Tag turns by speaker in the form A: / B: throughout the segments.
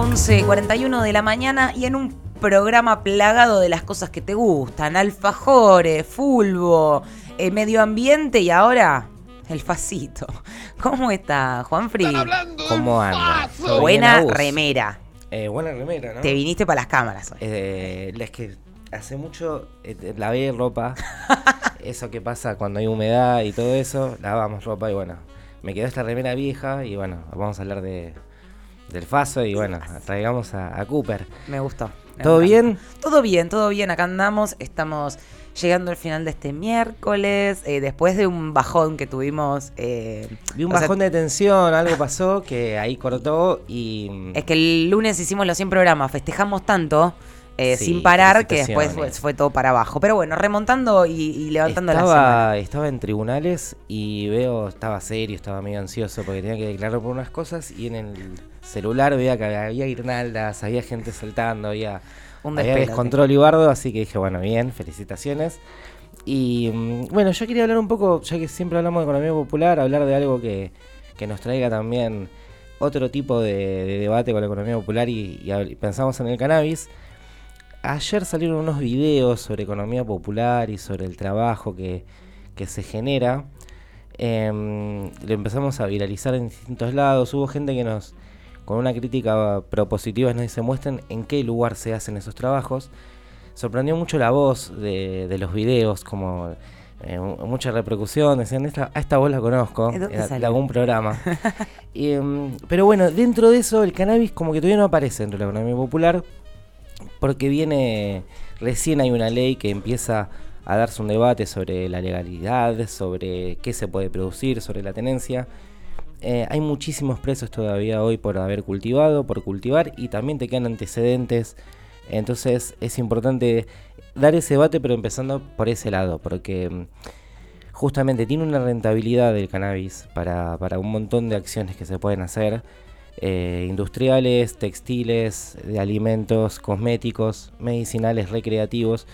A: 11.41 de la mañana y en un programa plagado de las cosas que te gustan, alfajores, fulbo, eh, medio ambiente y ahora el facito. ¿Cómo está, Juanfri?
B: ¿Cómo anda? ¿Todo bien,
A: Buena remera.
B: Eh, buena remera, ¿no?
A: Te viniste para las cámaras hoy.
B: Eh, es que hace mucho eh, lavé ropa. eso que pasa cuando hay humedad y todo eso, lavamos ropa y bueno, me quedó esta remera vieja y bueno, vamos a hablar de del Faso y bueno, traigamos a, a Cooper.
A: Me gustó. me
B: ¿Todo
A: encanta.
B: bien?
A: Todo bien, todo bien. Acá andamos. Estamos llegando al final de este miércoles. eh, después de un bajón que tuvimos. eh,
B: Vi un
A: sea,
B: bajón de tensión, algo pasó que ahí cortó y
A: Es que el lunes hicimos los 100 programas, festejamos tanto eh,
B: Sí,
A: sin parar que después fue, todo para abajo. Pero bueno, remontando y, y levantando la semana.
B: estaba, estaba en tribunales y veo, estaba serio, estaba medio ansioso porque tenía que declarar por unas cosas y en el celular veía que había guirnaldas, había gente saltando, había,
A: Un
B: había descontrol y bardo, así que dije, bueno, bien, felicitaciones. Y mm, bueno, yo quería hablar un poco, ya que siempre hablamos de economía popular, hablar de algo que, que nos traiga también otro tipo de, de debate con la economía popular y, pensamos en el cannabis. Ayer salieron unos videos sobre economía popular y sobre el trabajo que, que se genera. Em, lo empezamos a viralizar en distintos lados. Hubo gente que nos, con una crítica propositiva, nos dice, muestren en qué lugar se hacen esos trabajos. Sorprendió mucho la voz de, de los videos, como eh, mu- mucha repercusión. Decían, esta, a esta voz la conozco,
A: ¿De salió?
B: algún programa. Em, pero bueno, dentro de eso, el cannabis como que todavía no aparece dentro de la economía popular porque viene, recién hay una ley que empieza a darse un debate sobre la legalidad, sobre qué se puede producir, sobre la tenencia. Eh, hay muchísimos presos todavía hoy por haber cultivado, por cultivar, y también te quedan antecedentes. Entonces es importante dar ese debate, pero empezando por ese lado, porque mm, justamente tiene una rentabilidad del cannabis para, para un montón de acciones que se pueden hacer eh, industriales, textiles, de alimentos, cosméticos, medicinales, recreativos.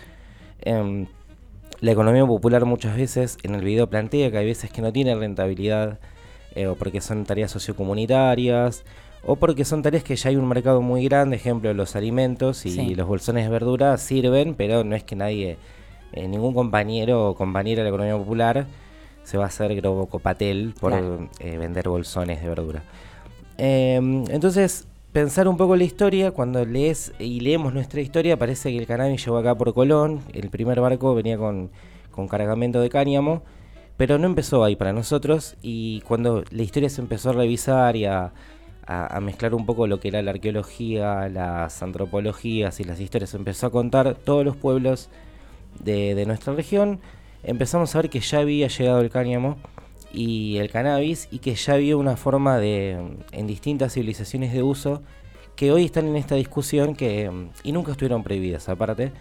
B: Em, la economía popular muchas veces en el video plantea que hay veces que no tiene rentabilidad eh, o porque son tareas sociocomunitarias o porque son tareas que ya hay un mercado muy grande, ejemplo los alimentos y
A: Sí.
B: los bolsones de verdura sirven, pero no es que nadie, eh, ningún compañero o compañera de la economía popular se va a hacer grobocopatel por
A: Claro.
B: eh, vender bolsones de verdura. Eh, entonces, pensar un poco la historia, cuando lees y leemos nuestra historia, parece que el cannabis llegó acá por Colón, el primer barco venía con, con cargamento de cáñamo, pero no empezó ahí para nosotros y cuando la historia se empezó a revisar y a, a- a mezclar un poco lo que era la arqueología, las antropologías y las historias, se empezó a contar todos los pueblos de, de nuestra región, empezamos a ver que ya había llegado el cáñamo y el cannabis y que ya había una forma de en distintas civilizaciones de uso que hoy están en esta discusión que y nunca estuvieron prohibidas aparte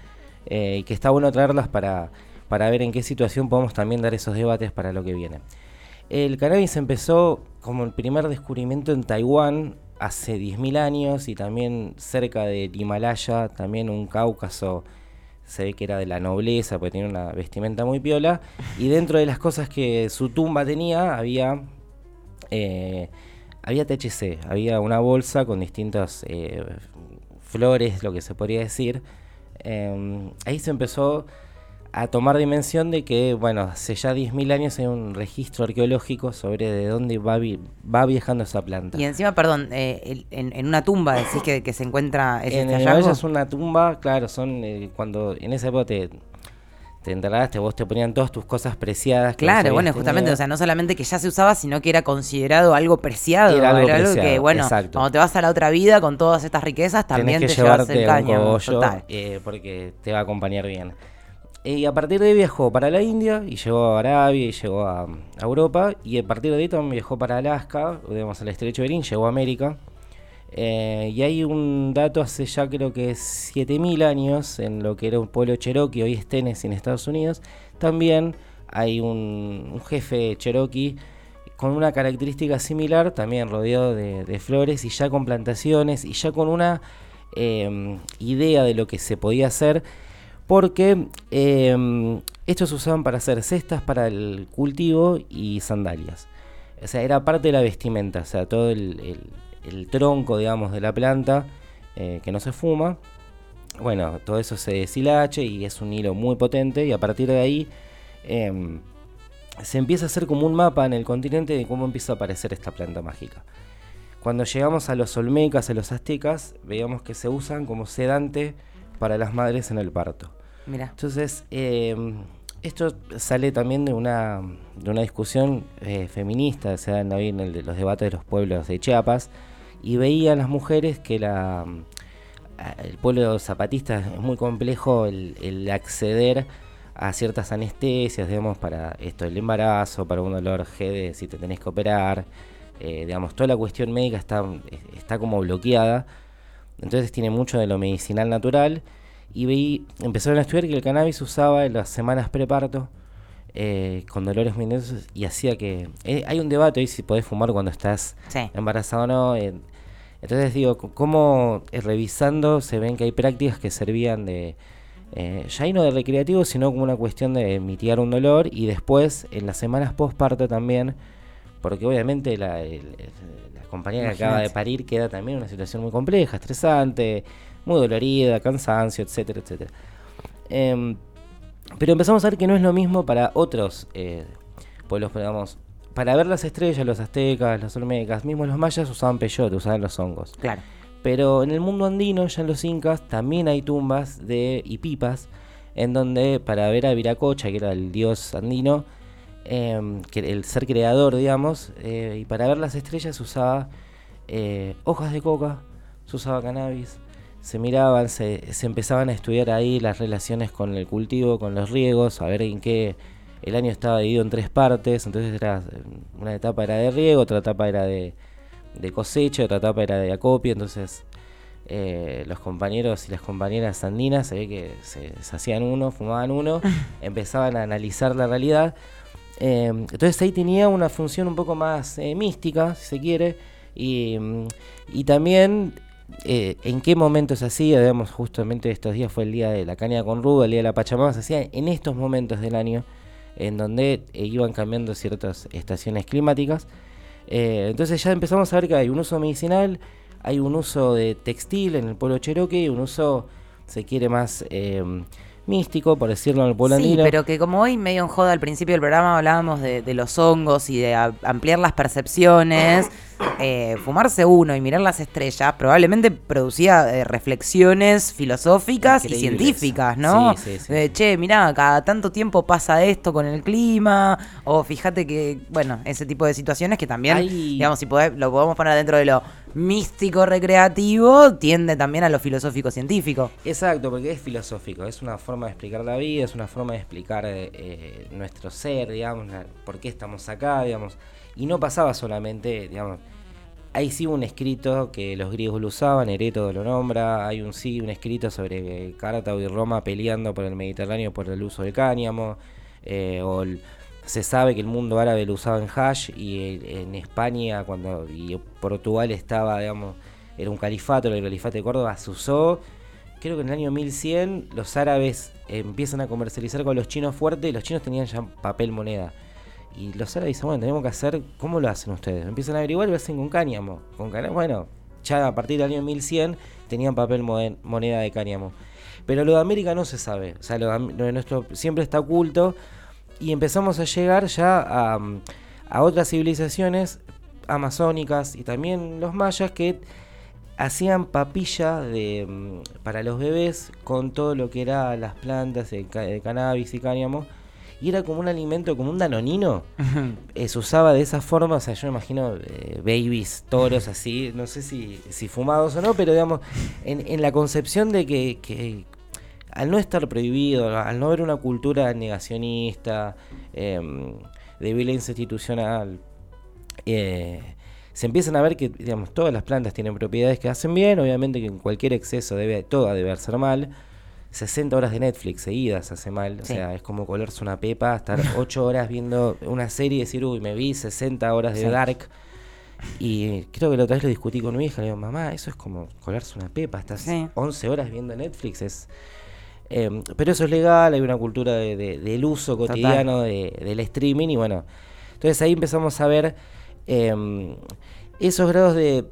B: eh, y que está bueno traerlas para, para ver en qué situación podemos también dar esos debates para lo que viene. El cannabis empezó como el primer descubrimiento en Taiwán hace 10.000 años y también cerca del Himalaya, también un Cáucaso se ve que era de la nobleza, porque tenía una vestimenta muy piola. Y dentro de las cosas que su tumba tenía, había, eh, había THC, había una bolsa con distintas eh, flores, lo que se podría decir. Eh, ahí se empezó a tomar dimensión de que, bueno, hace ya 10.000 años hay un registro arqueológico sobre de dónde va, vi- va viajando esa planta.
A: Y encima, perdón, eh, el- en, en una tumba decís que, que se encuentra ese
B: en el es una tumba, claro, son eh, cuando en esa época te, te enteraste, vos te ponían todas tus cosas preciadas. que
A: Claro, bueno, justamente,
B: tenido.
A: o sea, no solamente que ya se usaba, sino que era considerado algo preciado.
B: Era algo
A: que,
B: preciado,
A: bueno,
B: exacto.
A: cuando te vas a la otra vida con todas estas riquezas, también
B: Tenés que
A: te llevas
B: llevarte
A: el
B: un
A: caño.
B: cogollo
A: total.
B: eh, porque te va a acompañar bien. Y a partir de ahí viajó para la India y llegó a Arabia y llegó a, Europa. Y a partir de ahí también viajó para Alaska, digamos al estrecho de Bering, llegó a América. Eh, y hay un dato hace ya creo que 7000 años en lo que era un pueblo cherokee, hoy es Tennessee en Estados Unidos. También hay un, jefe cherokee con una característica similar, también rodeado de, de flores y ya con plantaciones y ya con una eh, idea de lo que se podía hacer, porque eh, estos se usaban para hacer cestas para el cultivo y sandalias. O sea, era parte de la vestimenta, o sea, todo el tronco, digamos, de la planta, eh, que no se fuma. Bueno, todo eso se deshilache y es un hilo muy potente y a partir de ahí em, se empieza a hacer como un mapa en el continente de cómo empieza a aparecer esta planta mágica. Cuando llegamos a los olmecas, a los aztecas, veíamos que se usan como sedante para las madres en el parto.
A: Mira.
B: Entonces, em, esto sale también de una, de una discusión eh, feminista, se dan en el, los debates de los pueblos de Chiapas, y veían las mujeres que la, el pueblo zapatista es muy complejo el, acceder a ciertas anestesias, digamos, para esto, el embarazo, para un dolor G de si te tenés que operar, eh, digamos, toda la cuestión médica está, está como bloqueada, entonces tiene mucho de lo medicinal natural y veí, empezaron a estudiar que el cannabis usaba en las semanas preparto eh, con dolores muy intensos y hacía que... Eh, hay un debate hoy si podés fumar cuando estás embarazado o no. entonces digo, ¿cómo revisando se ven que hay prácticas que servían de... Eh, ya no de recreativo, sino como una cuestión de mitigar un dolor y después en las semanas postparto también, porque obviamente la, compañía que acaba de parir queda también en una situación muy compleja, estresante, muy dolorida, cansancio, etcétera, etcétera. Em, pero empezamos a ver que no es lo mismo para otros eh, pueblos, digamos, para ver las estrellas, los aztecas, los olmecas, mismos los mayas usaban peyote, usaban los hongos.
A: Claro.
B: Pero en el mundo andino, ya en los incas, también hay tumbas de y pipas, en donde para ver a Viracocha, que era el dios andino, em, que el ser creador, digamos, eh, y para ver las estrellas se usaba eh, hojas de coca, se usaba cannabis, se miraban, se, empezaban a estudiar ahí las relaciones con el cultivo, con los riegos, a ver en qué el año estaba dividido en tres partes, entonces era una etapa era de riego, otra etapa era de, cosecha, otra etapa era de acopio, entonces eh, los compañeros y las compañeras andinas se ve que se, hacían uno, fumaban uno, empezaban a analizar la realidad. Eh, entonces ahí tenía una función un poco más eh, mística, si se quiere, y, y también eh, en qué momentos hacía, digamos, justamente estos días fue el día de la caña con ruda, el día de la Pachamama, se hacía en estos momentos del año en donde eh, iban cambiando ciertas estaciones climáticas. Eh, entonces ya empezamos a ver que hay un uso medicinal, hay un uso de textil en el pueblo cherokee, un uso, se quiere más místico, por decirlo en el pueblo
A: sí, pero que como hoy medio en joda al principio del programa hablábamos de, de los hongos y de ampliar las percepciones eh, fumarse uno y mirar las estrellas probablemente producía eh, reflexiones filosóficas y científicas, ¿no? Sí, che, mirá, cada tanto tiempo pasa esto con el clima, o fíjate que, bueno, ese tipo de situaciones que también, digamos, si lo podemos poner dentro de lo místico recreativo, tiende también a lo filosófico científico.
B: Exacto, porque es filosófico, es una forma de explicar la vida, es una forma de explicar eh, nuestro ser, digamos, por qué estamos acá, digamos. Y no pasaba solamente, digamos, hay sí un escrito que los griegos lo usaban, Herétodo lo nombra, hay un sí un escrito sobre Cartago y Roma peleando por el Mediterráneo por el uso del cáñamo, eh, o se sabe que el mundo árabe lo usaba en hash y en España cuando Portugal estaba, digamos, era un califato, el califato de Córdoba se usó, creo que en el año 1100 los árabes empiezan a comercializar con los chinos fuertes y los chinos tenían ya papel moneda. Y los árabes dicen, bueno, tenemos que hacer, ¿cómo lo hacen ustedes? Empiezan a averiguar y lo hacen con cáñamo. Con cáñamo, bueno, ya a partir del año 1100 tenían papel moneda de cáñamo. Pero lo de América no se sabe, o sea, lo de, nuestro siempre está oculto y empezamos a llegar ya a, otras civilizaciones amazónicas y también los mayas que hacían papilla de, mm, para los bebés con todo lo que era las plantas de, de cannabis y cáñamo y era como un alimento, como un danonino. Eh, se usaba de esa forma, o sea, yo me imagino eh, babies, toros así, no sé si, si fumados o no, pero digamos, en, en la concepción de que, que, al no estar prohibido, al no haber una cultura negacionista, em, de violencia institucional, eh, se empiezan a ver que digamos, todas las plantas tienen propiedades que hacen bien, obviamente que en cualquier exceso debe, toda debe ser mal, 60 horas de Netflix seguidas hace mal. O sea, es como colarse una pepa, estar 8 horas viendo una serie y decir, uy, me vi 60 horas de Dark. Y creo que la otra vez lo discutí con mi hija. Le digo, mamá, eso es como colarse una pepa. Estás 11 horas viendo Netflix. es em, Pero eso es legal, hay una cultura de, del uso cotidiano de, del streaming. Y bueno, entonces ahí empezamos a ver. Em, esos grados de,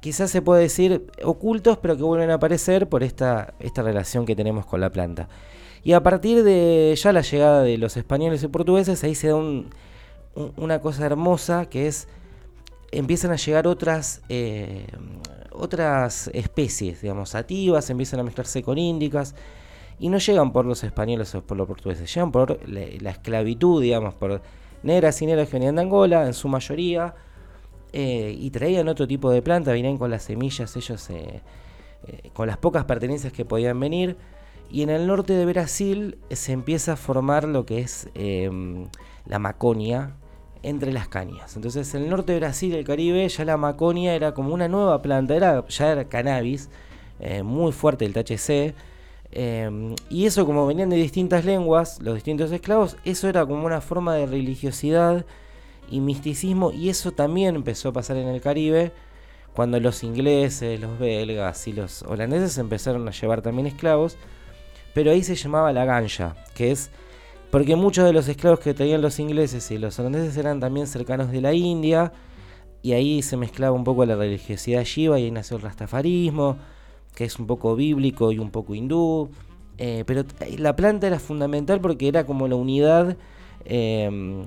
B: quizás se puede decir, ocultos, pero que vuelven a aparecer por esta, esta relación que tenemos con la planta. Y a partir de ya la llegada de los españoles y portugueses, ahí se da una cosa hermosa que es, empiezan a llegar otras, eh, otras especies, digamos, sativas, empiezan a mezclarse con índicas, y no llegan por los españoles o por los portugueses, llegan por la, esclavitud, digamos, por negras y negros que venían de Angola, en su mayoría, eh, y traían otro tipo de planta, venían con las semillas, ellos eh, con las pocas pertenencias que podían venir y en el norte de Brasil se empieza a formar lo que es em, la maconia entre las cañas. Entonces, en el norte de Brasil, el Caribe, ya la maconia era como una nueva planta, era, ya era cannabis, eh, muy fuerte el THC. Em, y eso, como venían de distintas lenguas, los distintos esclavos, eso era como una forma de religiosidad y misticismo. Y eso también empezó a pasar en el Caribe cuando los ingleses, los belgas y los holandeses empezaron a llevar también esclavos pero ahí se llamaba la ganja, que es porque muchos de los esclavos que traían los ingleses y los holandeses eran también cercanos de la India, y ahí se mezclaba un poco la religiosidad shiva y ahí nació el rastafarismo, que es un poco bíblico y un poco hindú. Eh, pero la planta era fundamental porque era como la unidad em,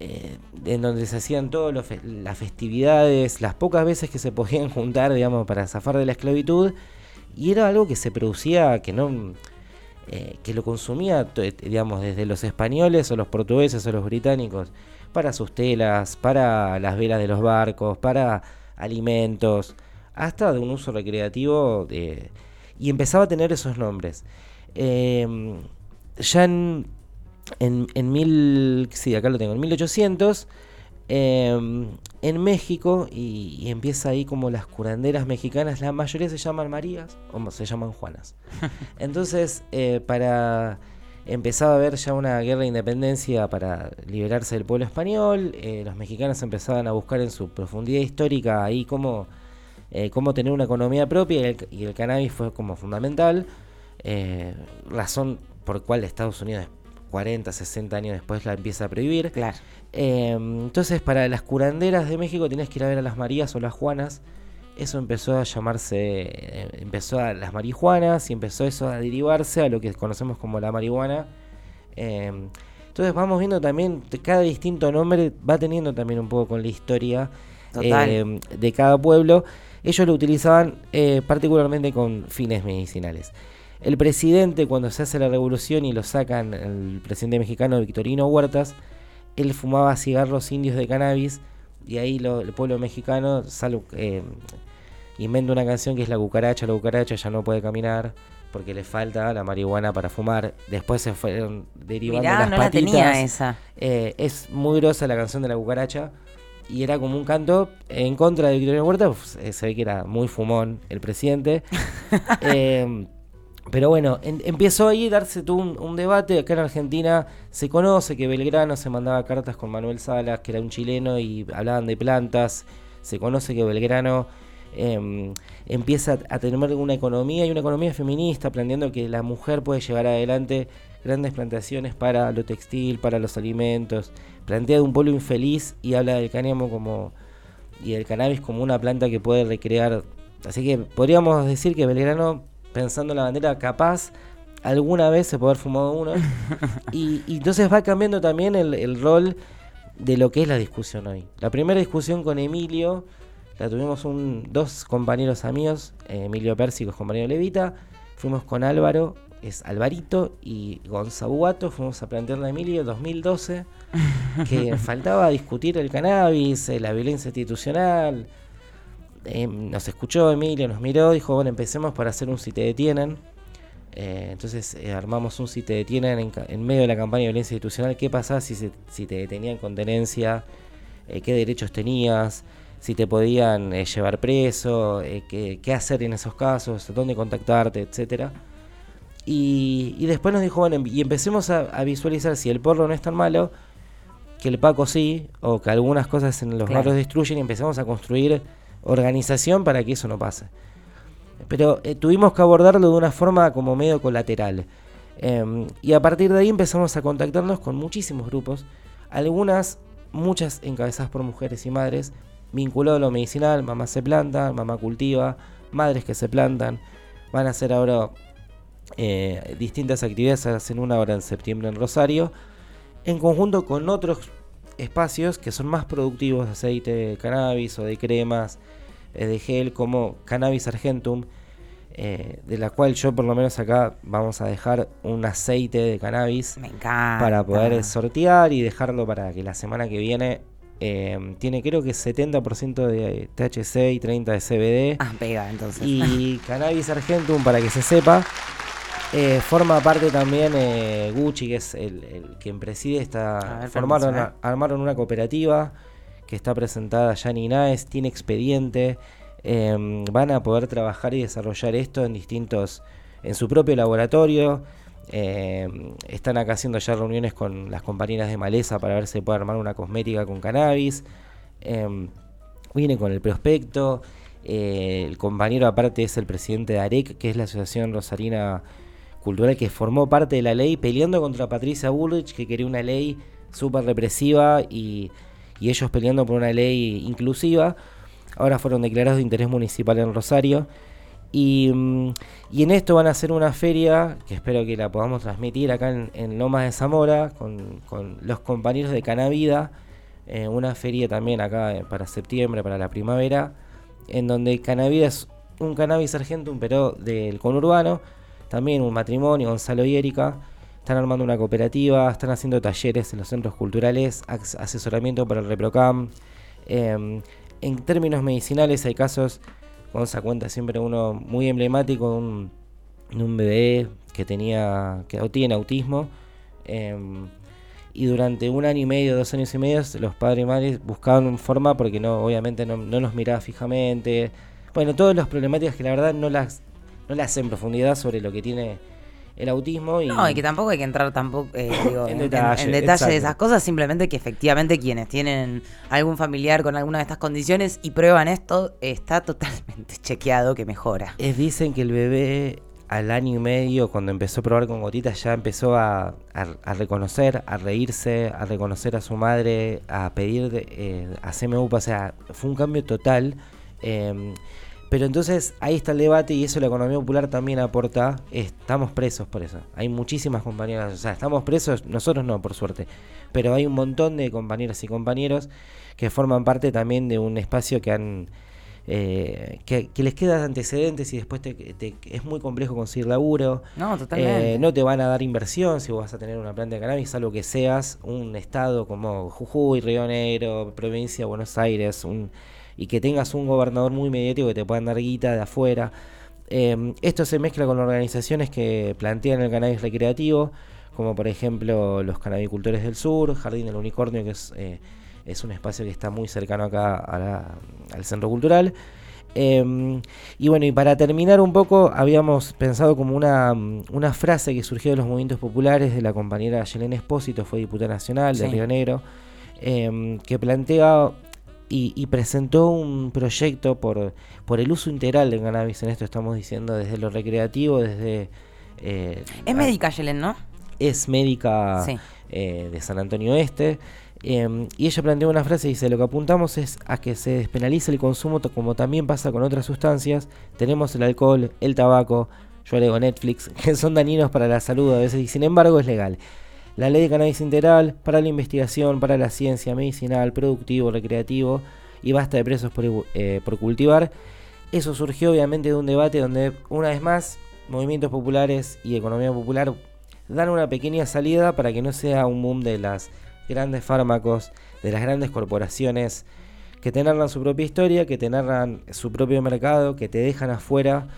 B: eh, en donde se hacían todas las festividades, las pocas veces que se podían juntar, digamos, para zafar de la esclavitud. Y era algo que se producía, que no eh, que lo consumía, digamos, desde los españoles o los portugueses o los británicos, para sus telas, para las velas de los barcos, para alimentos, hasta de un uso recreativo, y empezaba a tener esos nombres. Em, ya en, en, en, mil, sí, acá lo tengo, en 1800 Em, en México y, empieza ahí como las curanderas mexicanas, la mayoría se llaman Marías o se llaman Juanas. Entonces, eh, para empezaba a haber ya una guerra de independencia para liberarse del pueblo español, eh, los mexicanos empezaban a buscar en su profundidad histórica ahí cómo, eh, cómo tener una economía propia y el, cannabis fue como fundamental, razón por cual Estados Unidos 40, 60 años después la empieza a prohibir.
A: Claro.
B: Em, entonces, para las curanderas de México tienes que ir a ver a las Marías o las Juanas. Eso empezó a llamarse, eh, empezó a las marihuanas y empezó eso a derivarse a lo que conocemos como la marihuana. Em, entonces vamos viendo también, cada distinto nombre va teniendo también un poco con la historia em, de cada pueblo. Ellos lo utilizaban eh, particularmente con fines medicinales. El presidente, cuando se hace la revolución y lo sacan, el presidente mexicano Victorino Huertas, él fumaba cigarros indios de cannabis y ahí el pueblo mexicano sale, eh, inventa una canción que es La cucaracha, la cucaracha ya no puede caminar porque le falta la marihuana para fumar. Después se fueron derivando las no patitas. La tenía esa. Eh, es muy grosa la canción de la cucaracha y era como un canto en contra de Victorino Huertas. Eh, se ve que era muy fumón el presidente. Pero bueno, empezó ahí a darse todo un, debate. Acá en Argentina se conoce que Belgrano se mandaba cartas con Manuel Salas, que era un chileno, y hablaban de plantas. Se conoce que Belgrano em, empieza a tener una economía y una economía feminista, aprendiendo que la mujer puede llevar adelante grandes plantaciones para lo textil, para los alimentos. Plantea de un pueblo infeliz y habla del cáñamo como y del cannabis como una planta que puede recrear. Así que podríamos decir que Belgrano pensando en la bandera, capaz alguna vez se puede haber fumado uno. y, entonces va cambiando también el, rol de lo que es la discusión hoy. La primera discusión con Emilio, la tuvimos un, dos compañeros amigos, eh, Emilio Pérsico, compañero Levita, fuimos con Álvaro, es Alvarito, y Gonzaguato, fuimos a plantear a Emilio 2012, que faltaba discutir el cannabis, eh, la violencia institucional, eh, nos escuchó Emilio, nos miró, dijo, bueno, empecemos para hacer un si te detienen. Eh, entonces eh, armamos un si te detienen en, medio de la campaña de violencia institucional. ¿Qué pasaba si, si te detenían con tenencia? ¿Qué derechos tenías? Si te podían llevar preso, qué, hacer en esos casos, dónde contactarte, etcétera. Y, después nos dijo, bueno, y empecemos a, visualizar si el porro no es tan malo, que el Paco sí, o que algunas cosas en los barrios destruyen y empezamos a construir organización para que eso no pase. Pero eh, tuvimos que abordarlo de una forma como medio colateral. Em, y a partir de ahí empezamos a contactarnos con muchísimos grupos, algunas, muchas encabezadas por mujeres y madres, vinculado a lo medicinal, mamá se planta, mamá cultiva, madres que se plantan. Van a hacer ahora eh, distintas actividades, hacen una hora en septiembre en Rosario, en conjunto con otros espacios que son más productivos de aceite de cannabis o de cremas, eh, de gel, como Cannabis Argentum, eh, de la cual yo por lo menos acá vamos a dejar un aceite de cannabis para poder sortear y dejarlo para que la semana que viene eh, tiene creo que 70% de THC y 30% de CBD.
A: Ah, pega entonces.
B: Y Cannabis Argentum, para que se sepa, eh, forma parte también Gucci, que es el, quien preside esta... formaron, armaron una cooperativa que está presentada ya en INAES, tiene expediente, em, van a poder trabajar y desarrollar esto en distintos, en su propio laboratorio. Em, están acá haciendo ya reuniones con las compañeras de Maleza para ver si se puede armar una cosmética con cannabis. Eh, viene con el prospecto. Eh, el compañero aparte es el presidente de AREC, que es la Asociación Rosarina Cultural, que formó parte de la ley peleando contra Patricia Bullrich, que quería una ley súper represiva y y ellos peleando por una ley inclusiva. Ahora fueron declarados de interés municipal en Rosario. Y, mm, en esto van a hacer una feria que espero que la podamos transmitir acá en, Lomas de Zamora con, los compañeros de Canavida. Eh, una feria también acá eh, para septiembre, para la primavera, en donde Canavida es un cannabis argentum, pero del conurbano. También un matrimonio, Gonzalo y Erika están armando una cooperativa, están haciendo talleres en los centros culturales, asesoramiento para el ReproCam. Em, en términos medicinales hay casos, se cuenta siempre uno muy emblemático, un, un bebé que tenía que tiene autismo. Em, y durante un año y medio, dos años y medio, los padres y madres buscaban forma porque no, obviamente no, no nos miraba fijamente. Bueno, todas las problemáticas que la verdad no las, no las en profundidad sobre lo que tiene el autismo. Y...
A: No, y que tampoco hay que entrar tampoco eh, en, detalle, de esas cosas, simplemente que efectivamente quienes tienen algún familiar con alguna de estas condiciones y prueban esto, está totalmente chequeado que mejora.
B: Es, dicen que el bebé al año y medio, cuando empezó a probar con gotitas, ya empezó a, reconocer, a reírse, a reconocer a su madre, a pedir eh, a CMU, o sea, fue un cambio total. Eh, pero entonces ahí está el debate y eso la economía popular también aporta. Estamos presos por eso. Hay muchísimas compañeras, o sea, estamos presos, nosotros no, por suerte. Pero hay un montón de compañeras y compañeros que forman parte también de un espacio que han... Eh, que, les queda antecedentes y después te, es muy complejo conseguir laburo.
A: No, totalmente.
B: Eh, no te van a dar inversión si vos vas a tener una planta de cannabis, salvo que seas un estado como Jujuy, Río Negro, provincia de Buenos Aires, un y que tengas un gobernador muy mediático que te puedan dar guita de afuera. Em, esto se mezcla con organizaciones que plantean el cannabis recreativo, como por ejemplo los cannabicultores del sur, Jardín del Unicornio, que es, eh, es un espacio que está muy cercano acá al centro cultural. Em, y bueno, y para terminar un poco, habíamos pensado como una, una, frase que surgió de los movimientos populares de la compañera Yelena Espósito, fue diputada nacional de Río Negro, em, que plantea y, presentó un proyecto por, por el uso integral del cannabis. En esto estamos diciendo desde lo recreativo, desde...
A: Eh, es médica, Yelen, ¿no?
B: Es médica eh, de San Antonio Este. Em, y ella planteó una frase y dice, lo que apuntamos es a que se despenalice el consumo como también pasa con otras sustancias. Tenemos el alcohol, el tabaco, yo digo Netflix, que son dañinos para la salud a veces y sin embargo es legal la ley de cannabis integral para la investigación, para la ciencia medicinal, productivo, recreativo y basta de presos eh, por, cultivar. Eso surgió obviamente de un debate donde una vez más movimientos populares y economía popular dan una pequeña salida para que no sea un boom de las grandes fármacos, de las grandes corporaciones que te narran su propia historia, que te narran su propio mercado, que te dejan afuera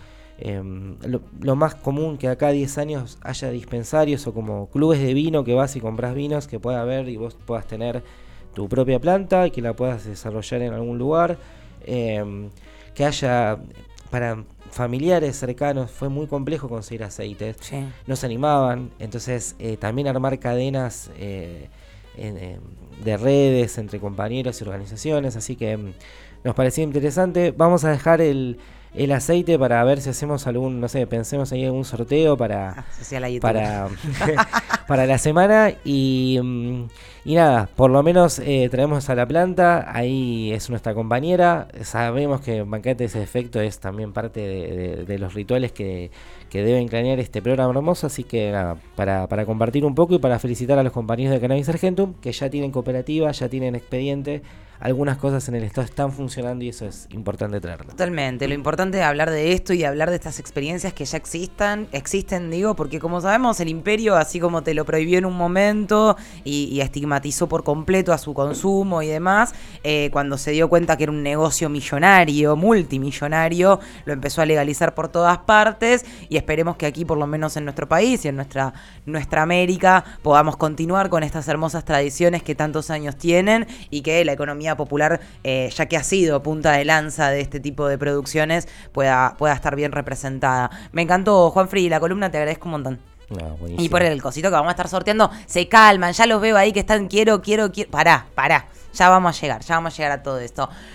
B: Em, lo, más común que acá 10 años haya dispensarios o como clubes de vino que vas y compras vinos que pueda haber y vos puedas tener tu propia planta y que la puedas desarrollar en algún lugar. Em, que haya para familiares cercanos fue muy complejo conseguir aceites. No se animaban. Entonces eh, también armar cadenas eh, em, de redes entre compañeros y organizaciones. Así que nos parecía interesante. Vamos a dejar el el aceite para ver si hacemos algún, no sé, pensemos ahí un sorteo para,
A: ah,
B: para, para la semana y, mm, y nada, por lo menos eh, traemos a la planta, ahí es nuestra compañera, sabemos que Banquete ese efecto es también parte de, los rituales que, que deben cranear este programa hermoso, así que nada, para, para compartir un poco y para felicitar a los compañeros de Cannabis Argentum, que ya tienen cooperativa, ya tienen expediente, algunas cosas en el Estado están funcionando y eso es importante traerlo.
A: Totalmente, lo importante es hablar de esto y hablar de estas experiencias que ya existan, existen, digo, porque como sabemos, el imperio, así como te lo prohibió en un momento y, estigmatizó por completo a su consumo y demás, eh, cuando se dio cuenta que era un negocio millonario, multimillonario, lo empezó a legalizar por todas partes y esperemos que aquí, por lo menos en nuestro país y en nuestra, nuestra América, podamos continuar con estas hermosas tradiciones que tantos años tienen y que la economía popular, eh, ya que ha sido punta de lanza de este tipo de producciones, pueda, pueda estar bien representada. Me encantó, Juan Free, la columna te agradezco un montón. Y por el cosito que vamos a estar sorteando, se calman, ya los veo ahí que están, quiero, quiero, quiero. Pará, pará. Ya vamos a llegar, ya vamos a llegar a todo esto.